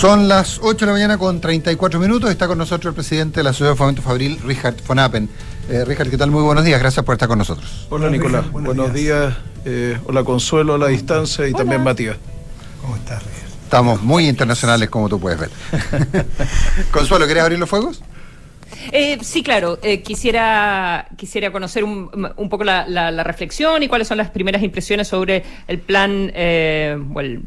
Son las 8 de la mañana con 34 minutos. Está con nosotros el presidente de la Ciudad de Fomento Fabril, Richard von Appen. Eh, Richard, ¿qué tal? Muy buenos días. Gracias por estar con nosotros. Hola, Nicolás. buenos, días. Eh, hola, Consuelo a la distancia y también Matías. ¿Cómo estás, Richard? Estamos muy internacionales, como tú puedes ver. Consuelo, ¿querés abrir los fuegos? Eh, sí, claro. Eh, quisiera, quisiera conocer un, poco la, reflexión y cuáles son las primeras impresiones sobre el plan, eh, o el,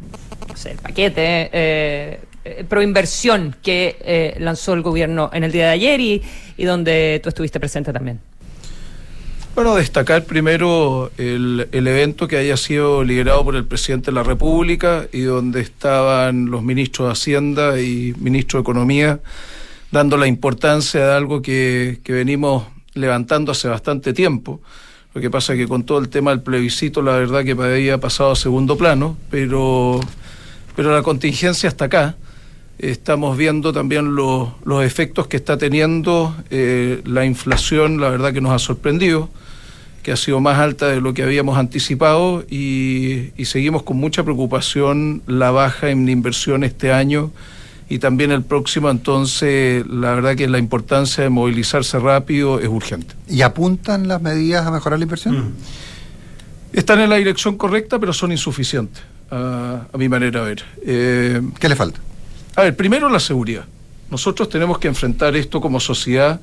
el paquete eh, pro inversión que lanzó el gobierno en el día de ayer y, y donde tú estuviste presente también. Bueno, destacar primero el, el, evento que haya sido liderado por el presidente de la República y donde estaban los ministros de Hacienda y ministro de Economía dando la importancia de algo que, que venimos levantando hace bastante tiempo. Lo que pasa es que con todo el tema del plebiscito, la verdad que había pasado a segundo plano, pero, pero la contingencia está acá. Estamos viendo también los, los efectos que está teniendo eh, la inflación, la verdad que nos ha sorprendido, que ha sido más alta de lo que habíamos anticipado y, y seguimos con mucha preocupación la baja en inversión este año y también el próximo, entonces la verdad que la importancia de movilizarse rápido es urgente. ¿Y apuntan las medidas a mejorar la inversión? Mm. Están en la dirección correcta, pero son insuficientes, a, mi manera de ver. Eh, ¿Qué le falta? A ver, primero la seguridad. Nosotros tenemos que enfrentar esto como sociedad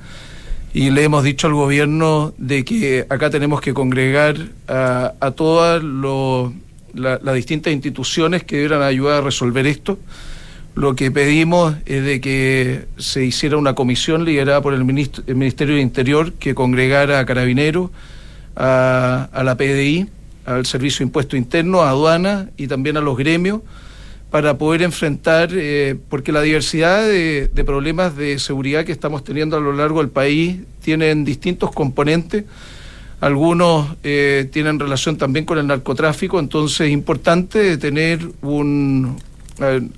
y le hemos dicho al gobierno de que acá tenemos que congregar a, todas las distintas instituciones que debieran ayudar a resolver esto. Lo que pedimos es de que se hiciera una comisión liderada por el, Ministerio de Interior que congregara a Carabineros, a, la PDI, al Servicio de Impuesto Interno, a aduana y también a los gremios para poder enfrentar, eh, porque la diversidad de, problemas de seguridad que estamos teniendo a lo largo del país tienen distintos componentes. Algunos eh, tienen relación también con el narcotráfico, entonces es importante tener un,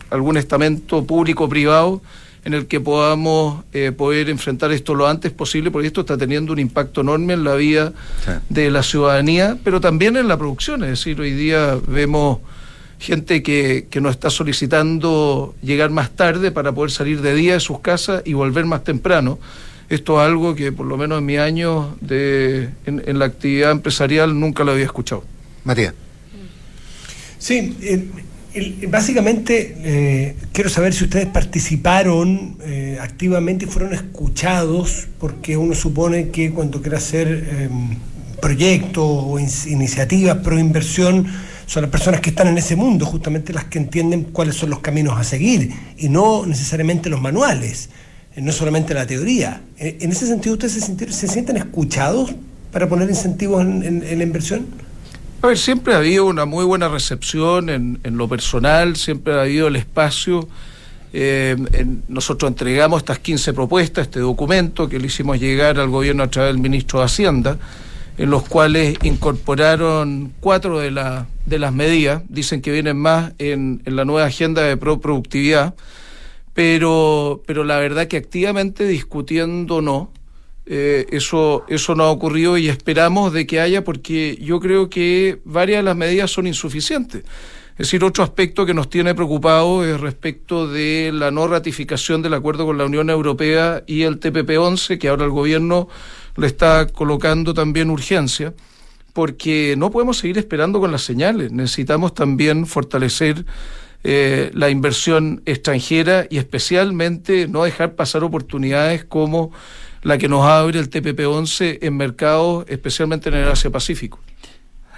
algún estamento público o privado en el que podamos eh, poder enfrentar esto lo antes posible, porque esto está teniendo un impacto enorme en la vida de la ciudadanía, pero también en la producción. Es decir, hoy día vemos gente que, que nos está solicitando llegar más tarde para poder salir de día de sus casas y volver más temprano. Esto es algo que por lo menos en mi año de, en, en la actividad empresarial nunca lo había escuchado. Matías. Sí, básicamente, eh, quiero saber si ustedes participaron eh, activamente y fueron escuchados, porque uno supone que cuando quiere hacer em, proyectos o iniciativas pro inversión, son las personas que están en ese mundo, justamente las que entienden cuáles son los caminos a seguir y no necesariamente los manuales, eh, no solamente la teoría. En ese sentido, ¿ustedes se, se sienten escuchados para poner incentivos en la inversión? A ver, siempre ha habido una muy buena recepción en, lo personal, siempre ha habido el espacio. Eh, nosotros entregamos estas 15 propuestas, este documento que le hicimos llegar al gobierno a través del ministro de Hacienda, en los cuales incorporaron cuatro de, de las medidas, dicen que vienen más en, en la nueva agenda de pro productividad, pero, pero la verdad que activamente discutiendo no, eh, eso, eso no ha ocurrido y esperamos de que haya porque yo creo que varias de las medidas son insuficientes. Es decir, otro aspecto que nos tiene preocupado es respecto de la no ratificación del acuerdo con la Unión Europea y el TPP-11, que ahora el gobierno le está colocando también urgencia, porque no podemos seguir esperando con las señales. Necesitamos también fortalecer eh, la inversión extranjera y especialmente no dejar pasar oportunidades como la que nos abre el TPP-11 en mercados, especialmente en el Asia-Pacífico.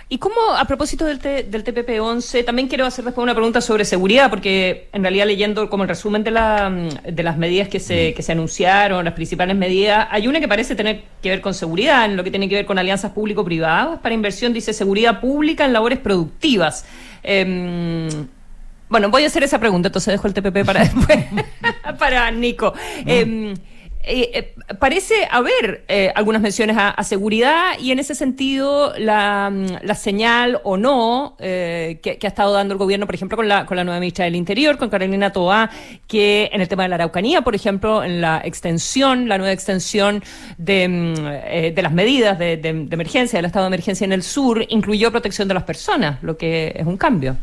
Y cómo, a propósito del, del TPP-11, también quiero hacer después una pregunta sobre seguridad, porque en realidad leyendo como el resumen de, la, de las medidas que se, que se anunciaron, las principales medidas, hay una que parece tener que ver con seguridad, en lo que tiene que ver con alianzas público-privadas para inversión, dice seguridad pública en labores productivas. Em, bueno, voy a hacer esa pregunta, entonces dejo el TPP para después, para Nico. Em, eh, eh, parece haber eh, algunas menciones a, seguridad y en ese sentido la, mm, señal o no que, ha estado dando el gobierno, por ejemplo, con la, con la nueva ministra del Interior, con Carolina Toa, que en el tema de la Araucanía, por ejemplo, en la extensión, la nueva extensión de, mm, las medidas de, de emergencia, del estado de emergencia en el sur, incluyó protección de las personas, lo que es un cambio.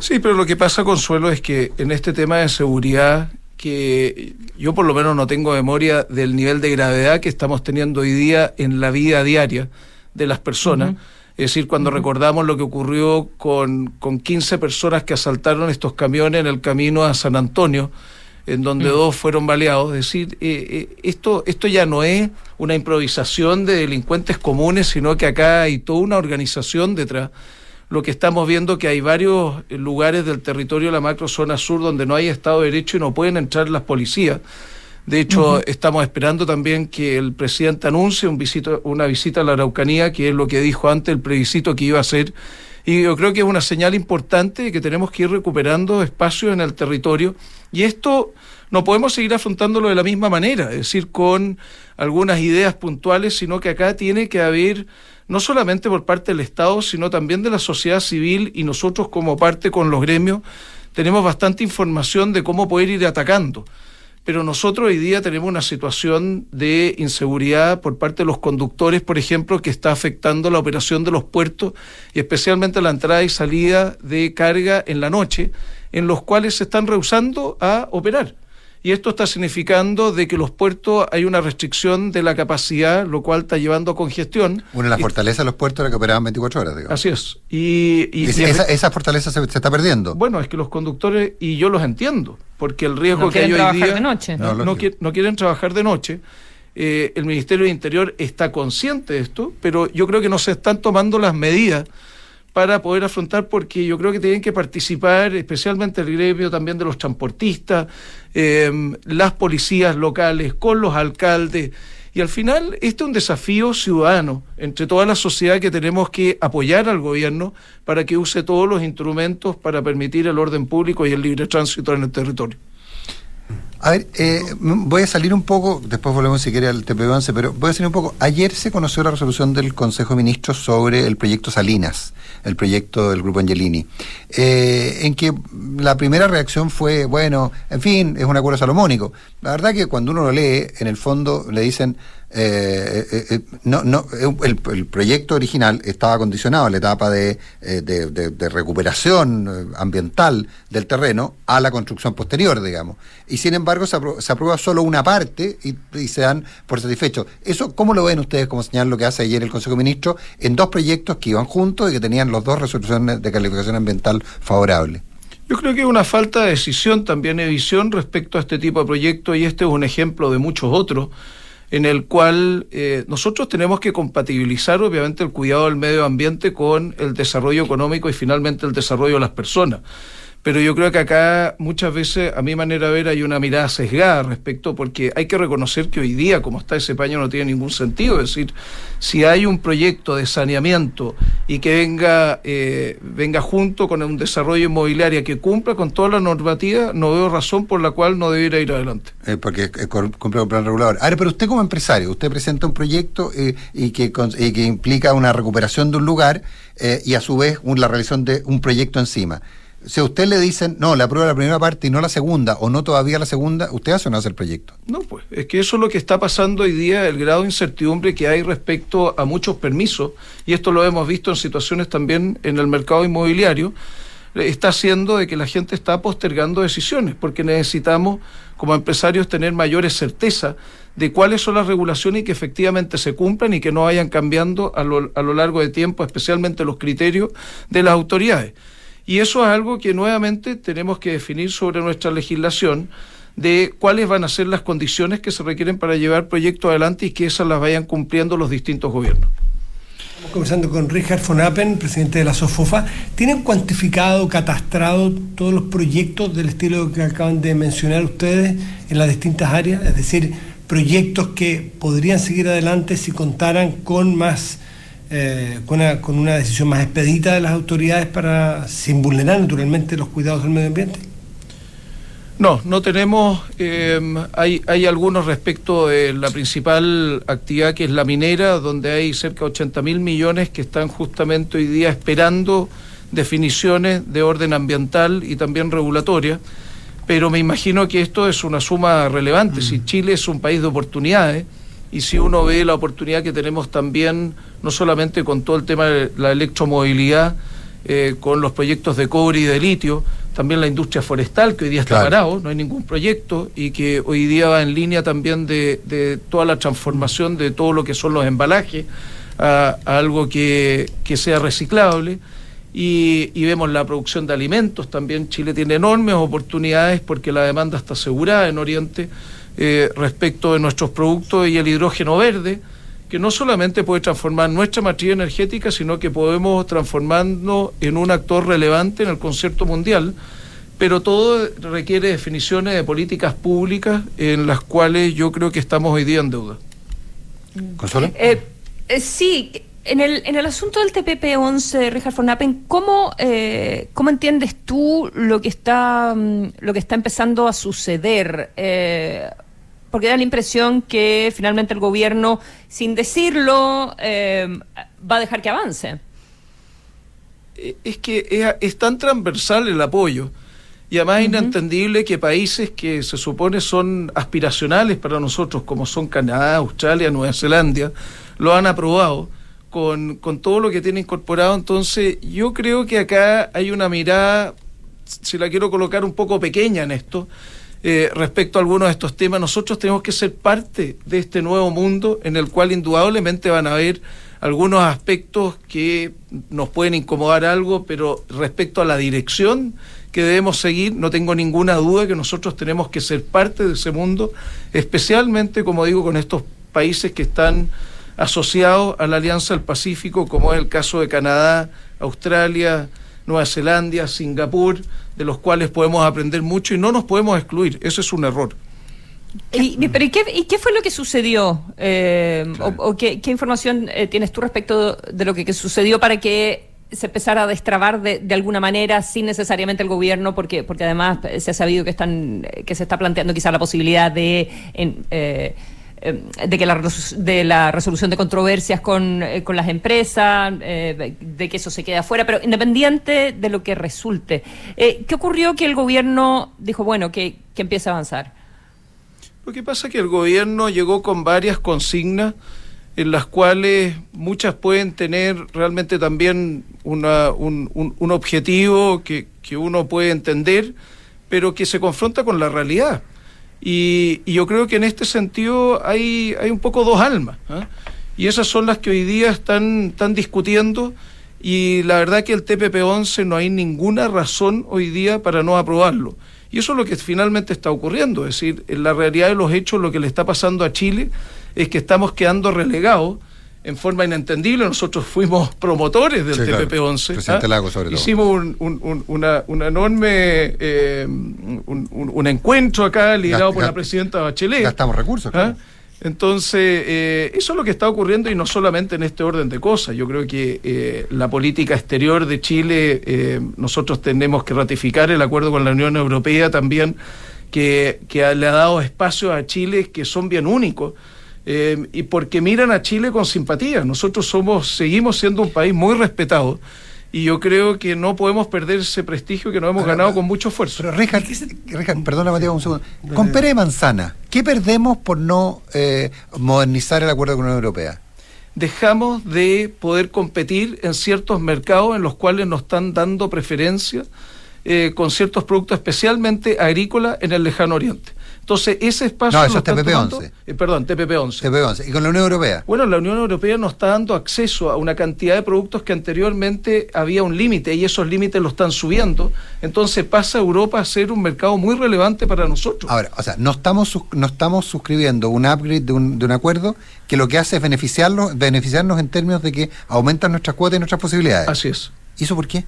Sí, pero lo que pasa, Consuelo, es que en este tema de seguridad, que yo por lo menos no tengo memoria del nivel de gravedad que estamos teniendo hoy día en la vida diaria de las personas. Es decir, cuando recordamos lo que ocurrió con, con 15 personas que asaltaron estos camiones en el camino a San Antonio, en donde dos fueron baleados. Es decir, eh, eh, esto, esto ya no es una improvisación de delincuentes comunes, sino que acá hay toda una organización detrás. Lo que estamos viendo que hay varios lugares del territorio de la macrozona sur donde no hay Estado de Derecho y no pueden entrar las policías. De hecho, estamos esperando también que el presidente anuncie un visito, una visita a la Araucanía, que es lo que dijo antes el plebiscito que iba a hacer. Y yo creo que es una señal importante de que tenemos que ir recuperando espacio en el territorio. Y esto no podemos seguir afrontándolo de la misma manera, es decir, con algunas ideas puntuales, sino que acá tiene que haber, no solamente por parte del Estado, sino también de la sociedad civil y nosotros como parte con los gremios, tenemos bastante información de cómo poder ir atacando. Pero nosotros hoy día tenemos una situación de inseguridad por parte de los conductores, por ejemplo, que está afectando la operación de los puertos y especialmente la entrada y salida de carga en la noche, en los cuales se están rehusando a operar y esto está significando de que los puertos hay una restricción de la capacidad, lo cual está llevando a congestión. Una de las fortalezas de los puertos era que operaban 24 horas, digamos. Así es. Y, esa, fortaleza se, está perdiendo. Bueno, es que los conductores, y yo los entiendo, porque el riesgo que hay hoy día... De noche. No, no, no, quieren trabajar de noche. Eh, el Ministerio de Interior está consciente de esto, pero yo creo que no se están tomando las medidas para poder afrontar, porque yo creo que tienen que participar, especialmente el gremio también de los transportistas, eh, las policías locales, con los alcaldes. Y al final, este es un desafío ciudadano entre toda la sociedad que tenemos que apoyar al gobierno para que use todos los instrumentos para permitir el orden público y el libre tránsito en el territorio. A ver, eh, voy a salir un poco, después volvemos si quiere al TP11, pero voy a salir un poco. Ayer se conoció la resolución del Consejo de Ministros sobre el proyecto Salinas, el proyecto del Grupo Angelini, eh, en que la primera reacción fue, bueno, en fin, es un acuerdo salomónico. La verdad que cuando uno lo lee, en el fondo le dicen, eh, eh, eh, no, no, el, proyecto original estaba condicionado a la etapa de, de, recuperación ambiental del terreno a la construcción posterior, digamos. Y sin embargo se, aprueba, solo una parte y, se dan por satisfechos. ¿Eso cómo lo ven ustedes como señal lo que hace ayer el Consejo de Ministros en dos proyectos que iban juntos y que tenían los dos resoluciones de calificación ambiental favorable? Yo creo que hay una falta de decisión, también de visión respecto a este tipo de proyectos y este es un ejemplo de muchos otros en el cual eh, nosotros tenemos que compatibilizar obviamente el cuidado del medio ambiente con el desarrollo económico y finalmente el desarrollo de las personas pero yo creo que acá muchas veces, a mi manera de ver, hay una mirada sesgada respecto, porque hay que reconocer que hoy día, como está ese paño, no tiene ningún sentido. Es decir, si hay un proyecto de saneamiento y que venga, eh, venga junto con un desarrollo inmobiliario que cumpla con toda la normativa, no veo razón por la cual no debiera ir adelante. Eh, porque cumple un plan regulador. Ahora, pero usted como empresario, usted presenta un proyecto eh, y, que, y que implica una recuperación de un lugar y a su vez la realización de un proyecto encima si a usted le dicen, no, le aprueba la primera parte y no la segunda, o no todavía la segunda, ¿usted hace o no hace el proyecto? No, pues es que eso es lo que está pasando hoy día, el grado de incertidumbre que hay respecto a muchos permisos, y esto lo hemos visto en situaciones también en el mercado inmobiliario, está haciendo de que la gente está postergando decisiones, porque necesitamos como empresarios tener mayores certeza de cuáles son las regulaciones y que efectivamente se cumplan y que no vayan cambiando a lo, a lo largo de tiempo, especialmente los criterios de las autoridades. Y eso es algo que nuevamente tenemos que definir sobre nuestra legislación de cuáles van a ser las condiciones que se requieren para llevar proyectos adelante y que esas las vayan cumpliendo los distintos gobiernos. Estamos conversando con Richard von Appen, presidente de la SOFOFA. ¿Tienen cuantificado, catastrado todos los proyectos del estilo que acaban de mencionar ustedes en las distintas áreas? Es decir, proyectos que podrían seguir adelante si contaran con más eh, con, una, con, una, decisión más expedita de las autoridades para, sin vulnerar naturalmente los cuidados del medio ambiente? No, no tenemos, eh, hay, hay algunos respecto de la principal actividad que es la minera, donde hay cerca de 80 mil millones que están justamente hoy día esperando definiciones de orden ambiental y también regulatoria, pero me imagino que esto es una suma relevante. Si mm. Chile es un país de oportunidades, y si uno ve la oportunidad que tenemos también, no solamente con todo el tema de la electromovilidad, eh, con los proyectos de cobre y de litio, también la industria forestal, que hoy día está Claro. parado, no hay ningún proyecto, y que hoy día va en línea también de, de toda la transformación de todo lo que son los embalajes a, a algo que, que sea reciclable. Y, y vemos la producción de alimentos también. Chile tiene enormes oportunidades porque la demanda está asegurada en Oriente eh, respecto de nuestros productos y el hidrógeno verde, que no solamente puede transformar nuestra matriz energética, sino que podemos transformarnos en un actor relevante en el concierto mundial. Pero todo requiere definiciones de políticas públicas en las cuales yo creo que estamos hoy día en deuda. ¿Consuelo? Eh, eh, sí, en el, en el asunto del TPP-11, Richard von Appen, ¿cómo, eh, ¿cómo entiendes tú lo que está, mm, lo que está empezando a suceder? Porque da la impresión que finalmente el gobierno, sin decirlo, eh, va a dejar que avance. Eh, es que es, es tan transversal el apoyo y además es inentendible que países que se supone son aspiracionales para nosotros, como son Canadá, Australia, Nueva Zelanda, lo han aprobado con, con todo lo que tiene incorporado. Entonces, yo creo que acá hay una mirada, si la quiero colocar un poco pequeña en esto, eh, respecto a algunos de estos temas. Nosotros tenemos que ser parte de este nuevo mundo en el cual indudablemente van a haber algunos aspectos que nos pueden incomodar algo, pero respecto a la dirección que debemos seguir, no tengo ninguna duda que nosotros tenemos que ser parte de ese mundo, especialmente, como digo, con estos países que están asociados a la Alianza del Pacífico, como es el caso de Canadá, Australia, Nueva Zelanda, Singapur, de los cuales podemos aprender mucho y no nos podemos excluir. Eso es un error. Y, pero ¿y qué, y qué fue lo que sucedió? Eh, Claro. ¿O, o qué, qué información eh, tienes tú respecto de lo que, que sucedió para que se empezara a destrabar de, de alguna manera sin necesariamente el gobierno? Porque, porque además se ha sabido que, están, eh, que se está planteando quizá la posibilidad de... en, eh, de que la, de la resolución de controversias con, eh, con las empresas, eh, de que eso se quede afuera, pero independiente de lo que resulte. Eh, ¿Qué ocurrió que el gobierno dijo, bueno, que, que empiece a avanzar? Lo que pasa es que el gobierno llegó con varias consignas en las cuales muchas pueden tener realmente también un, un- un objetivo que, que uno puede entender, pero que se confronta con la realidad. Y, yo creo que en este sentido hay, hay un poco dos almas. ¿ah? Y esas son las que hoy día están, están discutiendo. Y la verdad que el TPP-11 no hay ninguna razón hoy día para no aprobarlo. Y eso es lo que finalmente está ocurriendo. Es decir, en la realidad de los hechos, lo que le está pasando a Chile es que estamos quedando relegados en forma inentendible. Nosotros fuimos promotores del Sí, claro. TPP-11. Presidente ¿ah? Lago, sobre todo. Hicimos un, un- un- una, una enorme eh, un, encuentro acá liderado Gast- por la presidenta Bachelet. Gastamos recursos, ¿Ah? claro. Entonces, eh, eso es lo que está ocurriendo y no solamente en este orden de cosas. Yo creo que eh, la política exterior de Chile, nosotros tenemos que ratificar el acuerdo con la Unión Europea también, que, que le ha dado espacio a Chile que son bien únicos. Eh, y porque miran a Chile con simpatía. Nosotros somos, seguimos siendo un país muy respetado y yo creo que no podemos perder ese prestigio que nos hemos Pero, ganado pero- con mucho esfuerzo. Pero Richard, perdona Matías un segundo. Con pera y manzana, ¿qué perdemos por no eh, modernizar el acuerdo con la Unión Europea? dejamos de poder competir en ciertos mercados en los cuales nos están dando preferencia eh, con ciertos productos, especialmente agrícolas, en el lejano oriente. Entonces, ese espacio. No, eso es están TPP-11. tomando- eh, perdón, TPP-11. TP11. ¿Y con la Unión Europea? Bueno, la Unión Europea nos está dando acceso a una cantidad de productos que anteriormente había un límite y esos límites lo están subiendo. Entonces pasa Europa a ser un mercado muy relevante para nosotros. Ahora, o sea, no estamos, no estamos suscribiendo un upgrade de un, de un acuerdo que lo que hace es beneficiarnos, beneficiarnos en términos de que aumentan nuestras cuotas y nuestras posibilidades. Así es. ¿Y eso por qué?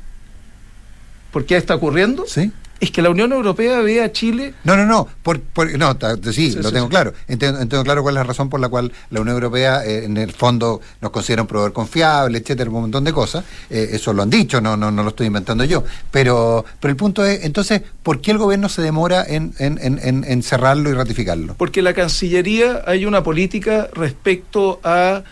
¿Por qué está ocurriendo? ¿Sí? Es que la Unión Europea ve a Chile No, no, no, por, por- no, sí, Sí, lo tengo sí. claro. Entiendo, entiendo claro cuál es la razón por la cual la Unión Europea, eh, en el fondo, nos considera un proveedor confiable, etcétera, un montón de cosas. Eh, eso lo han dicho, no, no, no lo estoy inventando yo. Pero, pero el punto es, entonces, ¿por qué el gobierno se demora en, en, en, en- en cerrarlo y ratificarlo? Porque la Cancillería hay una política respecto a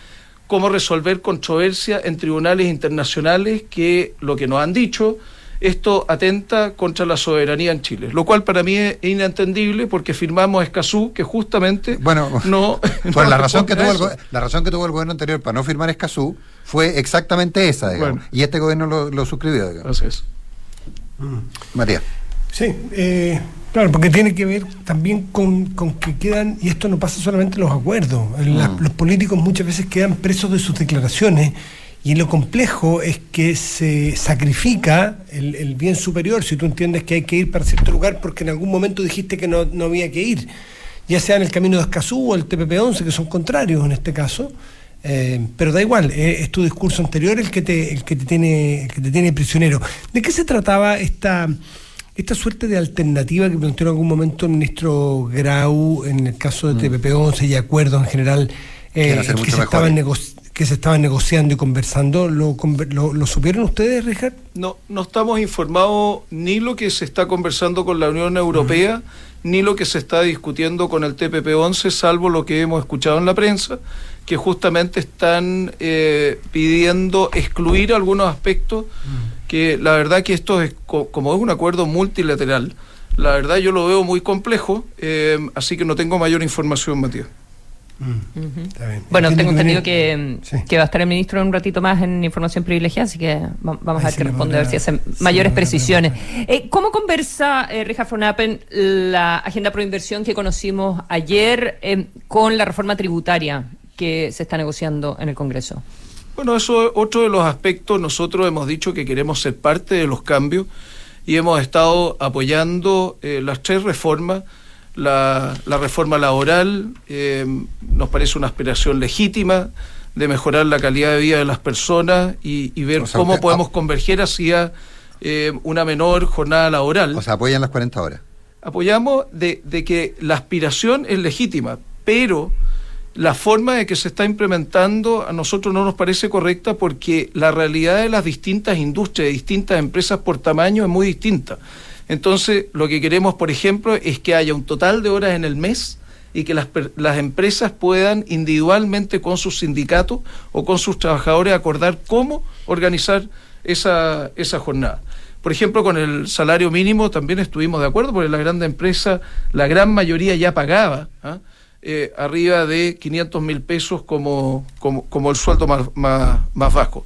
cómo resolver controversias en tribunales internacionales que lo que nos han dicho, esto atenta contra la soberanía en Chile, lo cual para mí es inentendible porque firmamos Escazú que justamente Bueno, no... Pues no la razón que tuvo el, la razón que tuvo el gobierno anterior para no firmar Escazú fue exactamente esa, digamos. Y este gobierno lo, suscribió, digamos. Así es. María. Sí, eh, claro, porque tiene que ver también con, que quedan, y esto no pasa solamente en los acuerdos, mm. los políticos muchas veces quedan presos de sus declaraciones y lo complejo es que se sacrifica el, bien superior, si tú entiendes que hay que ir para cierto lugar porque en algún momento dijiste que no, había que ir, ya sea en el camino de Escazú o el TPP-11, que son contrarios en este caso. Eh, pero da igual, eh, es tu discurso anterior el que te, el que te tiene, el que te tiene prisionero. ¿De qué se trataba esta, esta suerte de alternativa que planteó en algún momento el ministro Grau en el caso de mm. TPP-11 y acuerdos en general eh, que se estaban negociando? Que se estaban negociando y conversando. ¿Lo, lo, supieron ustedes, Richard? No, no estamos informados ni lo que se está conversando con la Unión Europea, ni lo que se está discutiendo con el TPP-11, salvo lo que hemos escuchado en la prensa, que justamente están eh, pidiendo excluir algunos aspectos, que la verdad que esto es, como es un acuerdo multilateral, la verdad yo lo veo muy complejo, eh, así que no tengo mayor información, Matías. Mm. Bueno, tengo entendido que, va a estar el ministro un ratito más en información privilegiada, así que vamos a ver qué responde, a ver si hace mayores precisiones. Eh, ¿Cómo conversa, eh, Richard Fronapen, la agenda pro inversión que conocimos ayer eh, con la reforma tributaria que se está negociando en el Congreso? Bueno, eso es otro de los aspectos. Nosotros hemos dicho que queremos ser parte de los cambios y hemos estado apoyando eh, las tres reformas la, reforma laboral eh, nos parece una aspiración legítima de mejorar la calidad de vida de las personas y, ver cómo podemos converger hacia eh, una menor jornada laboral. O sea, apoyan las 40 horas. Apoyamos de, de que la aspiración es legítima, pero la forma de que se está implementando a nosotros no nos parece correcta porque la realidad de las distintas industrias, de distintas empresas por tamaño es muy distinta. Entonces, lo que queremos, por ejemplo, es que haya un total de horas en el mes y que las, las empresas puedan individualmente con sus sindicatos o con sus trabajadores acordar cómo organizar esa, esa jornada. Por ejemplo, con el salario mínimo también estuvimos de acuerdo, porque la gran empresa, la gran mayoría ya pagaba ¿ah? eh, arriba de 500 mil pesos como, como, como, el sueldo más, más, más bajo.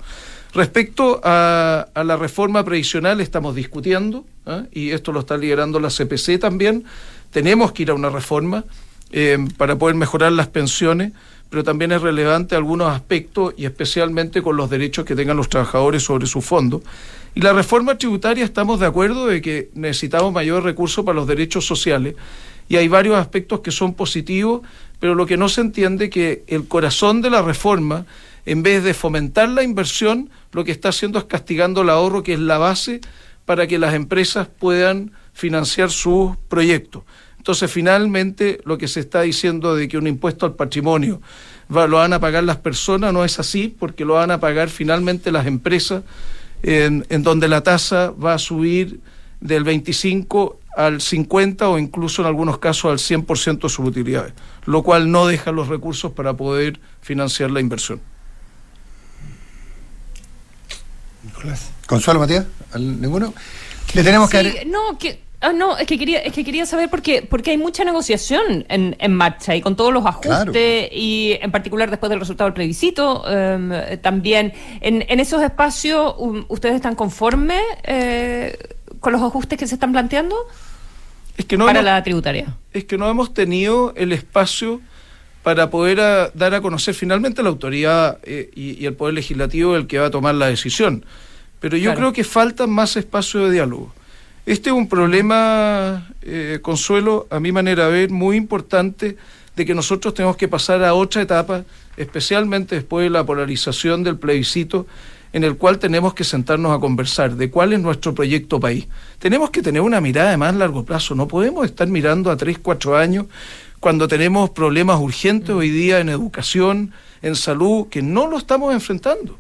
Respecto a, la reforma previsional, estamos discutiendo, ¿ah? y esto lo está liderando la CPC también. Tenemos que ir a una reforma eh, para poder mejorar las pensiones, pero también es relevante algunos aspectos y especialmente con los derechos que tengan los trabajadores sobre su fondo. Y la reforma tributaria estamos de acuerdo de que necesitamos mayor recursos para los derechos sociales y hay varios aspectos que son positivos, pero lo que no se entiende es que el corazón de la reforma en vez de fomentar la inversión, lo que está haciendo es castigando el ahorro, que es la base para que las empresas puedan financiar sus proyectos. Entonces, finalmente, lo que se está diciendo de que un impuesto al patrimonio lo van a pagar las personas no es así, porque lo van a pagar finalmente las empresas, en, en donde la tasa va a subir del 25 al 50 o incluso en algunos casos al 100% de sus utilidades, lo cual no deja los recursos para poder financiar la inversión. Consuelo, Matías, ¿ninguno? Le tenemos que... No, que... Ah, no, es que quería, es que quería saber porque, porque hay mucha negociación en, en marcha y con todos los ajustes y en particular después del resultado del plebiscito em, también. En, en esos espacios, ¿ustedes están conformes eh, con los ajustes que se están planteando? Es que no para la tributaria. Es que no hemos tenido el espacio para poder dar a conocer finalmente la autoridad eh, y, el poder legislativo el que va a tomar la decisión. Pero yo creo que falta más espacio de diálogo. Este es un problema, eh, Consuelo, a mi manera de ver, muy importante de que nosotros tenemos que pasar a otra etapa, especialmente después de la polarización del plebiscito, en el cual tenemos que sentarnos a conversar de cuál es nuestro proyecto país. Tenemos que tener una mirada de más largo plazo, no podemos estar mirando a tres, cuatro años cuando tenemos problemas urgentes hoy día en educación, en salud, que no lo estamos enfrentando.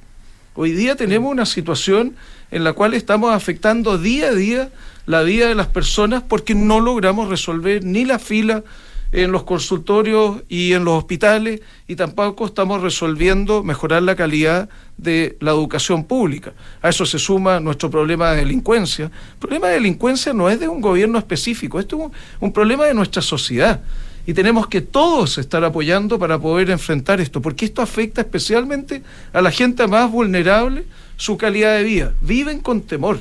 Hoy día tenemos una situación en la cual estamos afectando día a día la vida de las personas porque no logramos resolver ni la fila en los consultorios y en los hospitales y tampoco estamos resolviendo mejorar la calidad de la educación pública. A eso se suma nuestro problema de delincuencia. El problema de delincuencia no es de un gobierno específico, esto es un, un problema de nuestra sociedad. Y tenemos que todos estar apoyando para poder enfrentar esto, porque esto afecta especialmente a la gente más vulnerable su calidad de vida. Viven con temor.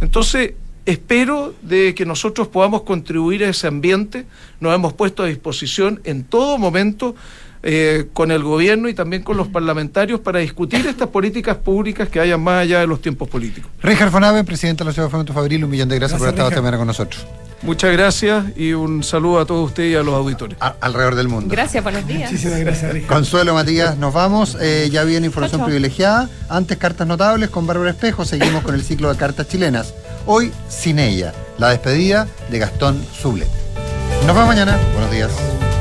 Entonces, espero de que nosotros podamos contribuir a ese ambiente. Nos hemos puesto a disposición en todo momento eh, con el gobierno y también con los parlamentarios para discutir estas políticas públicas que hayan más allá de los tiempos políticos. Richard Fonave, presidente de la Ciudad de Fomento Fabril, un millón de gracias, por estado esta mañana con nosotros. Muchas gracias y un saludo a todos ustedes y a los auditores. alrededor del mundo. Gracias, buenos días. Muchísimas gracias, Richard. Consuelo Matías, nos vamos. Eh, ya viene información privilegiada. Antes, cartas notables con Bárbara Espejo. Seguimos con el ciclo de cartas chilenas. Hoy, sin ella, la despedida de Gastón Sublet. Nos vemos mañana. Buenos días.